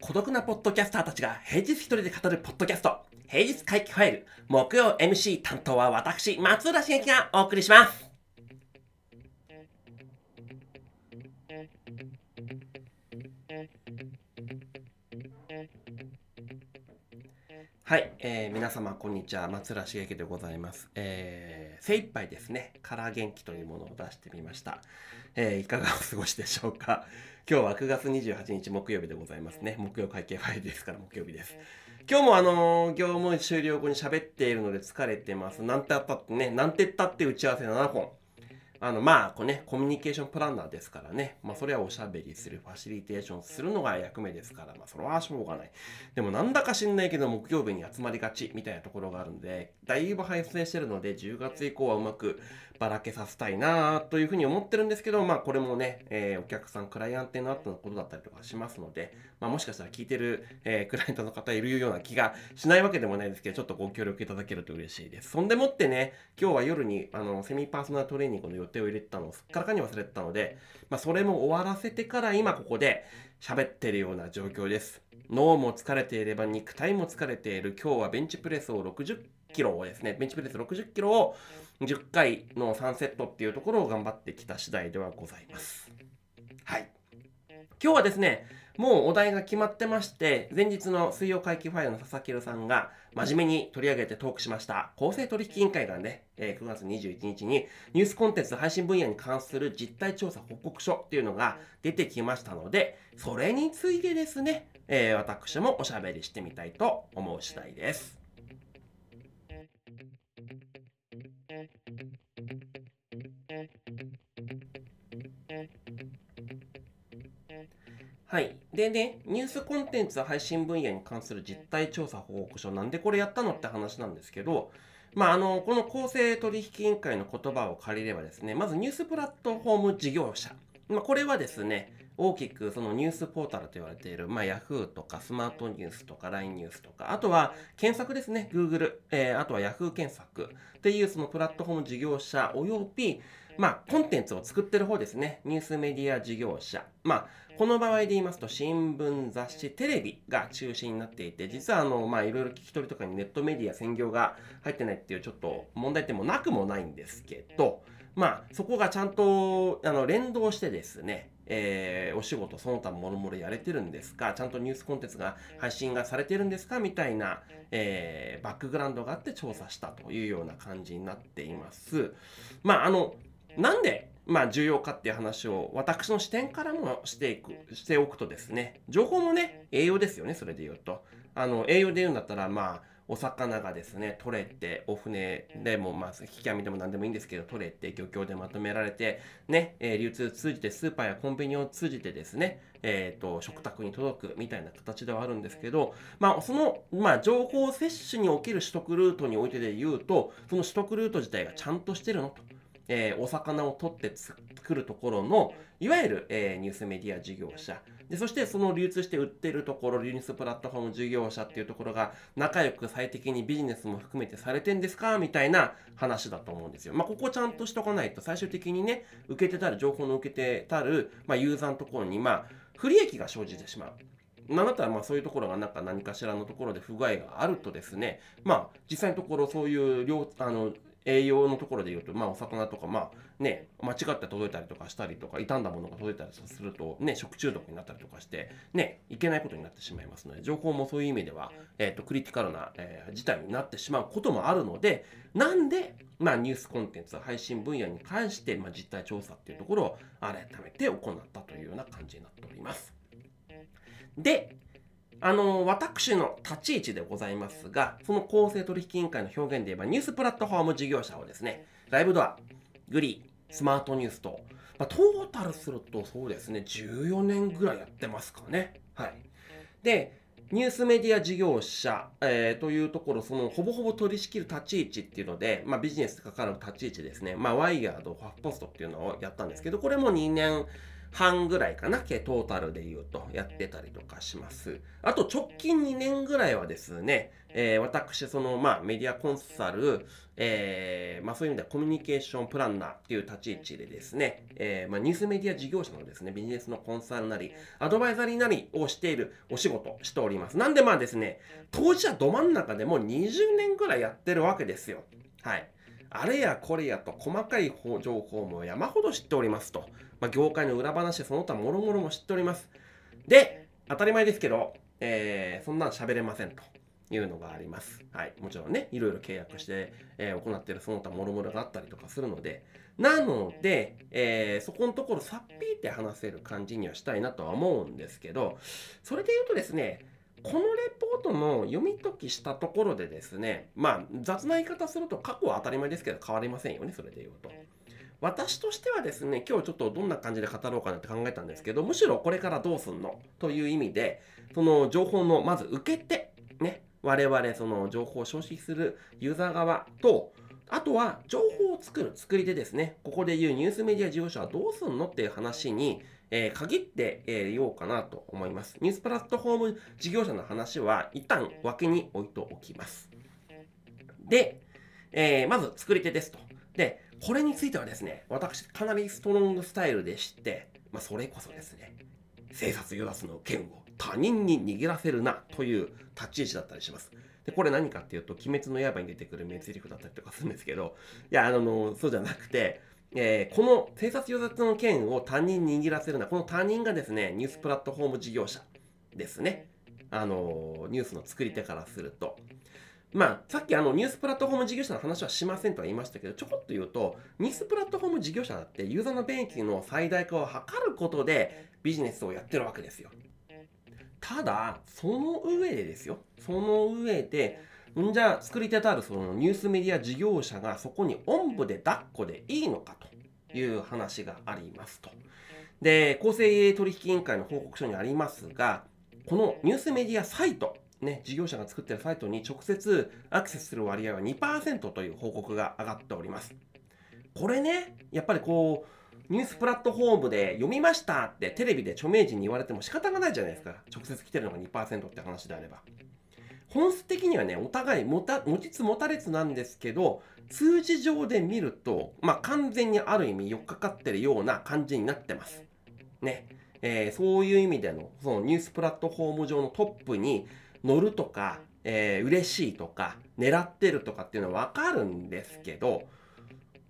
孤独なポッドキャスターたちが平日一人で語るポッドキャスト平日回帰ファイル木曜 MC 担当は私松浦茂樹がお送りします。はい、えー、皆様こんにちは。松浦茂樹でございます、えー、精一杯ですね。から元気というものを出してみました、えー、いかがお過ごしでしょうか。今日は9月28日木曜日でございますね。木曜会計ファイルですから木曜日です。今日もあのー、業務終了後に喋っているので疲れてます。なんてあったってねなんてったって打ち合わせ7本。あの、まあ、こうね、コミュニケーションプランナーですからね。まあ、それはおしゃべりする、ファシリテーションするのが役目ですから、まあ、それはしょうがない。でも、なんだか知んないけど、木曜日に集まりがちみたいなところがあるんで、だいぶ配信してるので、10月以降はうまくばらけさせたいなというふうに思ってるんですけど、まあ、これもね、えー、お客さん、クライアントの後のことだったりとかしますので、まあ、もしかしたら聞いてる、えー、クライアントの方いるような気がしないわけでもないですけど、ちょっとご協力いただけると嬉しいです。そんでもってね、今日は夜に、あの、セミパーソナルトレーニングの予定を入れてたのをすっからかに忘れてたので、まあ、それも終わらせてから今ここで喋ってるような状況です。脳も疲れていれば肉体も疲れている。今日はベンチプレスを60キロをですね、ベンチプレス60キロを10回の3セットっていうところを頑張ってきた次第ではございます。はい。今日はですね、もうお題が決まってまして、前日の水曜会期ファイルの佐々木さんが真面目に取り上げてトークしました、公正取引委員会がね、9月21日にニュースコンテンツ配信分野に関する実態調査報告書っていうのが出てきましたので、それについてですね、えー、私もおしゃべりしてみたいと思う次第です。はい。でね、ニュースコンテンツ配信分野に関する実態調査報告書、なんでこれやったのって話なんですけど、まあ、あの、この公正取引委員会の言葉を借りればですね、まずニュースプラットフォーム事業者。まあ、これはですね、大きくそのニュースポータルと言われている、まあ、Yahoo! とかスマートニュースとか LINE ニュースとか、あとは検索ですね、Google、えー、あとは Yahoo! 検索っていうそのプラットフォーム事業者および、まあ、コンテンツを作ってる方ですね、ニュースメディア事業者。まあ、この場合で言いますと、新聞、雑誌、テレビが中心になっていて、実はあの、まあ、いろいろ聞き取りとかにネットメディア専業が入ってないっていうちょっと問題点もなくもないんですけど、まあ、そこがちゃんとあの連動してですね、えー、お仕事その他もろもろやれてるんですか？ちゃんとニュースコンテンツが配信がされてるんですか？みたいな、えー、バックグラウンドがあって調査したというような感じになっています。まあ、あの、なんで、まあ、重要かっていう話を私の視点からもしていく、しておくとですね、情報もね、栄養ですよね、それで言うと。あの、栄養で言うんだったら、まあ、お魚がですね、取れて、お船でも、まあ、引き網でも何でもいいんですけど、取れて、漁協でまとめられて、ね、えー、流通通じて、スーパーやコンビニを通じてですね、えっ、ー、と、食卓に届くみたいな形ではあるんですけど、まあ、その、まあ、情報摂取における取得ルートにおいてで言うと、その取得ルート自体がちゃんとしてるのと。えー、お魚を取って作るところの、いわゆる、えー、ニュースメディア事業者。で、そしてその流通して売ってるところ、ニュースプラットフォーム事業者っていうところが仲良く最適にビジネスも含めてされてんですか？みたいな話だと思うんですよ。まあ、ここちゃんとしとかないと最終的にね、受けてたる、情報の受けてたる、まあ、ユーザーのところに、まあ、不利益が生じてしまう。なんだったらまあそういうところがなんか何かしらのところで不具合があるとですね、まあ実際のところそういう量あの栄養のところで言うと、まあ、お魚とか、まあ、ね、間違って届いたりとかしたりとか、傷んだものが届いたりすると、ね、食中毒になったりとかして、ね、いけないことになってしまいますので、情報もそういう意味では、えっ、ー、と、クリティカルな、えー、事態になってしまうこともあるので、なんで、まあ、ニュースコンテンツ、配信分野に関して、まあ、実態調査っていうところを改めて行ったというような感じになっております。で、あの、私の立ち位置でございますが、その公正取引委員会の表現で言えば、ニュースプラットフォーム事業者をですね、ライブドア、グリー、スマートニュースと、まあ、トータルするとそうですね、14年ぐらいやってますかね。はい。で、ニュースメディア事業者、えー、というところ、そのほぼほぼ取り仕切る立ち位置っていうので、まあ、ビジネスと関わる立ち位置ですね。まあ、ワイヤード、ファフポストっていうのをやったんですけど、これも2年半ぐらいかな、トータルで言うとやってたりとかします。あと直近2年ぐらいはですね、えー、私、その、まあ、メディアコンサル、えー、まあ、そういう意味ではコミュニケーションプランナーっていう立ち位置でですね、えー、まあ、ニュースメディア事業者のですね、ビジネスのコンサルなり、アドバイザリーなりをしているお仕事をしております。なんでまあですね、当事者ど真ん中でもう20年ぐらいやってるわけですよ。はい。あれやこれやと細かい情報も山ほど知っておりますと。まあ、業界の裏話、その他もろもろも知っております。で、当たり前ですけど、えー、そんなん喋れませんというのがあります。はい。もちろんね、いろいろ契約して、えー、行っているその他もろもろがあったりとかするので、なので、えー、そこのところさっぴーって話せる感じにはしたいなとは思うんですけど、それで言うとですね、このレポートの読み解きしたところでですね、まあ雑な言い方すると過去は当たり前ですけど変わりませんよね、それで言うと。私としてはですね、今日ちょっとどんな感じで語ろうかなって考えたんですけど、むしろこれからどうすんのという意味で、その情報のまず受け手、ね、我々その情報を消費するユーザー側と、あとは情報を作る作り手ですね。ここで言うニュースメディア事業者はどうすんのっていう話に、えー、限って、えー、ようかなと思います。ニュースプラットフォーム事業者の話は一旦脇に置いておきます。で、えー、まず作り手ですと。で、これについてはですね、私かなりストロングスタイルでして、まあ、それこそですね、生殺与奪の剣を他人に握らせるなという立ち位置だったりします。で、これ何かっていうと、鬼滅の刃に出てくる名台詞だったりとかするんですけど、いや、あの、そうじゃなくて、えー、この生殺与奪の剣を他人に握らせるな、この他人がですね、ニュースプラットフォーム事業者ですね。あの、ニュースの作り手からすると。まあ、さっきあのニュースプラットフォーム事業者の話はしませんとは言いましたけど、ちょこっと言うと、ニュースプラットフォーム事業者だってユーザーの便益の最大化を図ることでビジネスをやってるわけですよ。ただ、その上でですよ。その上で、んじゃあ作り手とあるそのニュースメディア事業者がそこにおんぶで抱っこでいいのかという話がありますと。で、公正取引委員会の報告書にありますが、このニュースメディアサイト、ね、事業者が作っているサイトに直接アクセスする割合は2%という報告が上がっております。これね、やっぱりこう、ニュースプラットフォームで読みましたってテレビで著名人に言われても仕方がないじゃないですか。直接来てるのが2%って話であれば。本質的にはね、お互い持た持ちつ持たれつなんですけど、数字上で見ると、まあ、完全にある意味寄っかかってるような感じになってます。ね。えー、そういう意味での、そのニュースプラットフォーム上のトップに乗るとか、えー、嬉しいとか、狙ってるとかっていうのはわかるんですけど、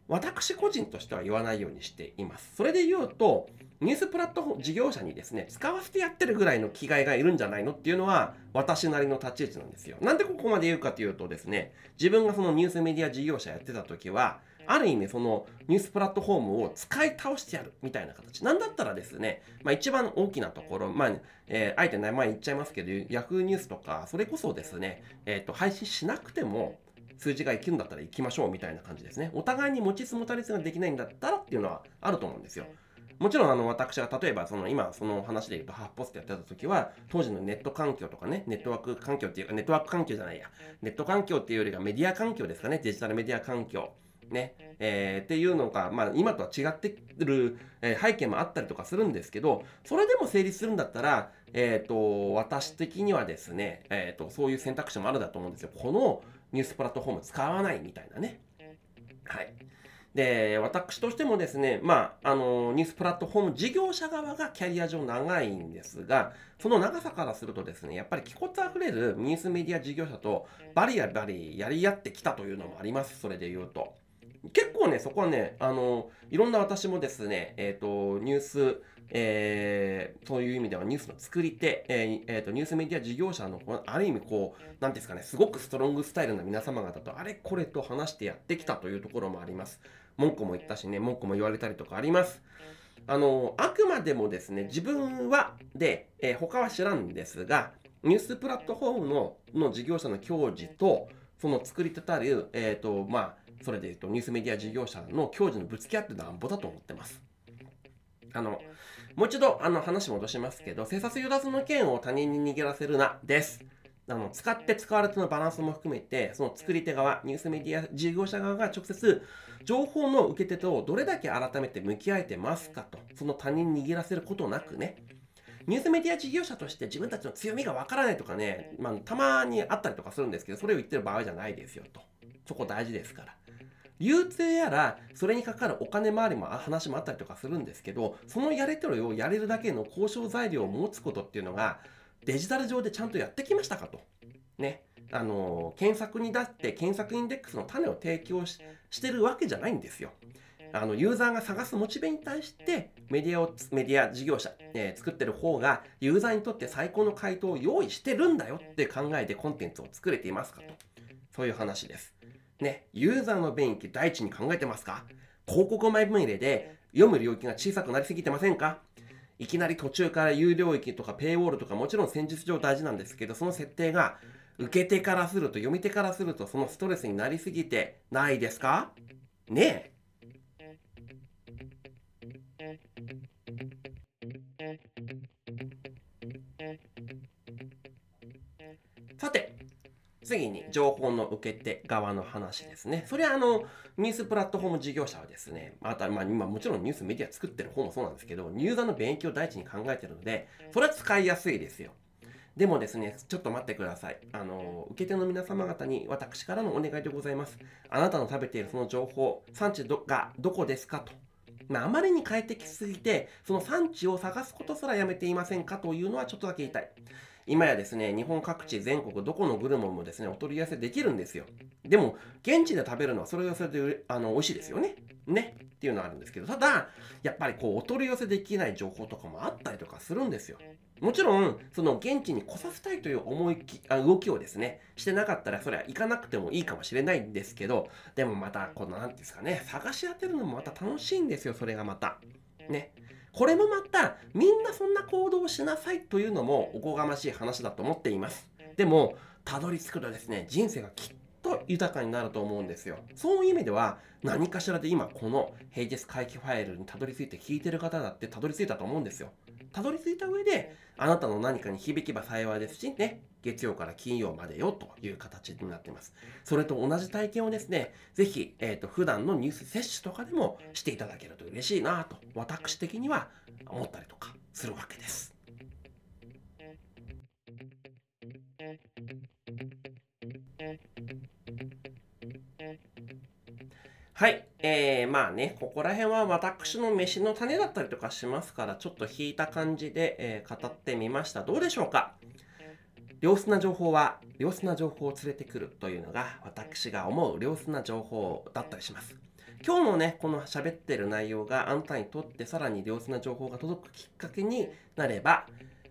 私個人としては言わないようにしています。それで言うと、ニュースプラットフォーム事業者にですね、使わせてやってるぐらいの気概がいるんじゃないのっていうのは、私なりの立ち位置なんですよ。なんでここまで言うかというとですね、自分がそのニュースメディア事業者やってた時は、ある意味そのニュースプラットフォームを使い倒してやるみたいな形。なんだったらですね、まあ一番大きなところ、まあ、えー、あえて名前言っちゃいますけど、Yahoo ニュースとか、それこそですね、えっ、ー、と、配信しなくても、数字が生きるんだったら行きましょうみたいな感じですね。お互いに持ちつ持たれつができないんだったらっていうのはあると思うんですよ。もちろんあの私が例えばその今その話で言うとハーフポストやってた時は当時のネット環境とかねネットワーク環境っていうかネットワーク環境じゃないやネット環境っていうよりがメディア環境ですかねデジタルメディア環境ね。えー、っていうのが、まあ、今とは違ってる、え、背景もあったりとかするんですけどそれでも成立するんだったら、えーと、私的にはですね、えーと、そういう選択肢もあるだと思うんですよ。このニュースプラットフォーム使わないみたいなね。はい。で、私としてもですね、まあ、あの、ニュースプラットフォーム事業者側がキャリア上長いんですが、その長さからするとですね、やっぱり気骨あふれるニュースメディア事業者とバリバリやり合ってきたというのもあります、それで言うと。結構ね、そこはね、あの、いろんな私もですね、えっ、ー、と、ニュース、えー、そういう意味ではニュースの作り手、えーえーと、ニュースメディア事業者のある意味こう何ですかねすごくストロングスタイルな皆様方とあれこれと話してやってきたというところもあります。文句も言ったしね文句も言われたりとかあります。あのあくまでもですね自分はで、えー、他は知らんですがニュースプラットフォームのの事業者の教授とその作り手たる、えーとまあ、それで言うとニュースメディア事業者の教授のぶつけ合ってなんぼだと思ってます。あのもう一度あの話戻しますけど、生殺与奪の剣を他人に握らせるなです。あの使って使われてのバランスも含めてその作り手側ニュースメディア事業者側が直接情報の受け手とどれだけ改めて向き合えてますかとその他人に握らせることなくねニュースメディア事業者として自分たちの強みがわからないとかね、まあ、たまにあったりとかするんですけどそれを言ってる場合じゃないですよとそこ大事ですから流通やらそれにかかるお金回りも話もあったりとかするんですけどそのやり取りをやれるだけの交渉材料を持つことっていうのがデジタル上でちゃんとやってきましたかと。ね。あの検索に出して検索インデックスの種を提供ししてるわけじゃないんですよ。あのユーザーが探すモチベに対してメディアをメディア事業者、えー、作ってる方がユーザーにとって最高の回答を用意してるんだよって考えてコンテンツを作れていますかとそういう話ですねユーザーの便益第一に考えてますか？広告前分入れで読む領域が小さくなりすぎてませんか？いきなり途中から有料域とかペイウォールとかもちろん戦術上大事なんですけどその設定が受け手からすると読み手からするとそのストレスになりすぎてないですか？ねえ。次に情報の受け手側の話ですね。それはあのニュースプラットフォーム事業者はですね、またまあ今もちろんニュースメディア作ってる方もそうなんですけど、ユーザーの勉強を第一に考えてるので、それは使いやすいですよ。でもですね、ちょっと待ってください。あの、受け手の皆様方に私からのお願いでございます。あなたの食べているその情報、産地どがどこですかと。まあ、あまりに快適すぎて、その産地を探すことすらやめていませんかというのはちょっとだけ言いたい。今やですね、日本各地、全国どこのグルメもですね、お取り寄せできるんですよ。でも、現地で食べるのはそれはそれであの美味しいですよね。ね。っていうのはあるんですけど、ただ、やっぱりこう、お取り寄せできない情報とかもあったりとかするんですよ。もちろん、その現地に来させたいという思いきあ動きをですね、してなかったら、それは行かなくてもいいかもしれないんですけど、でもまた、この、なんですかね、探し当てるのもまた楽しいんですよ、それがまた。ね。これもまたみんなそんな行動をしなさいというのもおこがましい話だと思っています。でもたどり着くとですね人生がきっと豊かになると思うんですよ。そういう意味では何かしらで今この平日回帰ファイルにたどり着いて聞いてる方だってたどり着いたと思うんですよ。たどり着いた上であなたの何かに響けば幸いですしね月曜から金曜までよという形になっています。それと同じ体験をですね、ぜひ、えっ、ー、と、普段のニュース摂取とかでもしていただけると嬉しいなと、私的には思ったりとかするわけです。はい。えー、まあね、ここら辺は私の飯の種だったりとかしますから、ちょっと引いた感じで、えー、語ってみました。どうでしょうか？良質な情報は良質な情報を連れてくるというのが私が思う良質な情報だったりします。今日のね、この喋ってる内容があんたにとってさらに良質な情報が届くきっかけになれば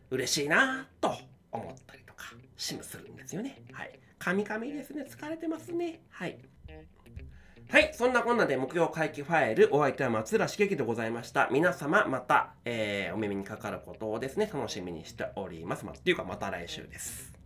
嬉しいなと思ったりとかしむするんですよね。はい。カミカミですね。疲れてますね。はい。はい。そんなこんなで木曜会期ファイル、お相手は松浦茂樹でございました。皆様、また、えー、お耳にかかることをですね、楽しみにしております。まっていうか、また来週です。